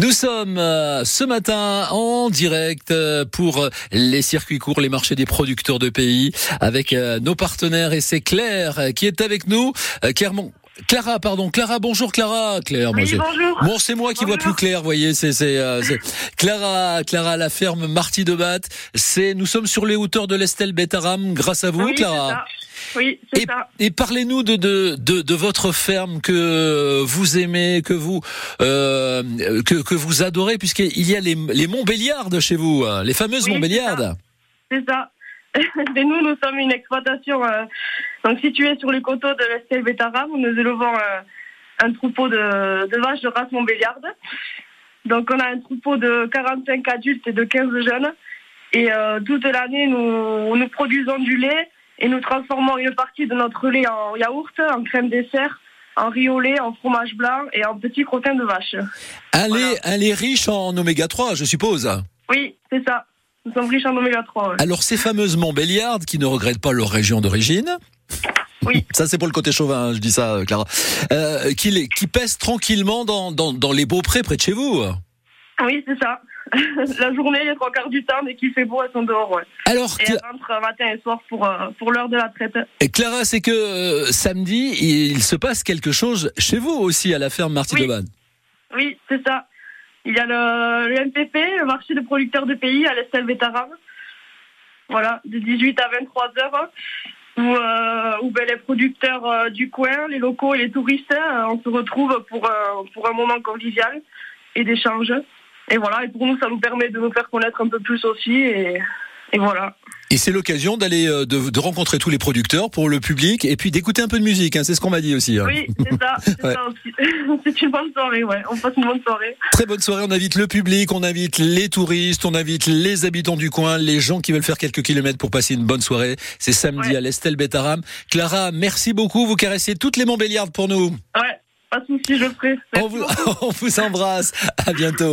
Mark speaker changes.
Speaker 1: Nous sommes euh, ce matin en direct euh, pour les circuits courts, les marchés des producteurs de pays avec euh, nos partenaires et c'est Claire qui est avec nous. Clermont. Clara, pardon, Clara, bonjour Clara, Claire.
Speaker 2: Oui, bonjour.
Speaker 1: Bon, c'est moi qui vois plus clair, voyez, c'est c'est Clara, Clara, la ferme Marty de Batte. C'est, nous sommes sur les hauteurs de l'Estelle Betaram, grâce à vous,
Speaker 2: oui,
Speaker 1: Clara.
Speaker 2: Oui,
Speaker 1: c'est ça. Et parlez-nous de, de, de, de, votre ferme que vous aimez, que vous euh, que, que vous adorez, puisqu'il y a les, les Montbéliardes chez vous, hein, les fameuses
Speaker 2: oui,
Speaker 1: Montbéliardes.
Speaker 2: C'est ça. Et nous, nous sommes une exploitation euh, donc située sur les coteaux de l'Estelle Betaram où nous élevons euh, un troupeau de, de vaches de race Montbéliarde. Donc on a un troupeau de 45 adultes et de 15 jeunes. Et euh, toute l'année, nous, nous produisons du lait et nous transformons une partie de notre lait en yaourt, en crème dessert, en riz au lait, en fromage blanc et en petits crottins de vache.
Speaker 1: Un, lait, un lait riche en oméga 3, je suppose
Speaker 2: Oui, c'est ça. Nous sommes riches en oméga 3.
Speaker 1: Alors ces fameuses Montbéliardes qui ne regrettent pas leur région d'origine
Speaker 2: oui.
Speaker 1: Ça, c'est pour le côté chauvin, hein, je dis ça, Clara. Euh, qui, qui pèsent tranquillement dans, dans, dans les beaux prés près de chez vous.
Speaker 2: Oui, c'est ça. la journée, les trois quarts du temps, dès qu'il fait beau, elles sont dehors. Ouais.
Speaker 1: Alors,
Speaker 2: et elles rentrent matin et soir pour, euh, pour l'heure de la traite.
Speaker 1: Et Clara, c'est que euh, samedi, il se passe quelque chose chez vous aussi à la ferme Marty
Speaker 2: oui.
Speaker 1: de Vannes.
Speaker 2: Oui, c'est ça. Il y a le, le, MPP, le marché de producteurs de pays à l'Estelle Bétarave. Voilà, de 18 à 23 heures. Où, euh, où ben, les producteurs euh, du coin, les locaux et les touristes, euh, on se retrouve pour, pour un moment convivial et d'échange. Et voilà, et pour nous, ça nous permet de nous faire connaître un peu plus aussi. Et voilà.
Speaker 1: Et c'est l'occasion d'aller de, de, rencontrer tous les producteurs pour le public et puis d'écouter un peu de musique. Hein, c'est ce qu'on m'a dit aussi. Hein.
Speaker 2: Oui, c'est ça, c'est ouais. une bonne soirée, ouais. On passe une bonne soirée.
Speaker 1: Très bonne soirée. On invite le public, on invite les touristes, on invite les habitants du coin, les gens qui veulent faire quelques kilomètres pour passer une bonne soirée. C'est samedi ouais. à l'Estelle Betaram. Clara, merci beaucoup. Vous caressez toutes les Montbéliardes pour nous.
Speaker 2: Ouais, pas de souci, je le ferai.
Speaker 1: On vous, on vous embrasse. À bientôt.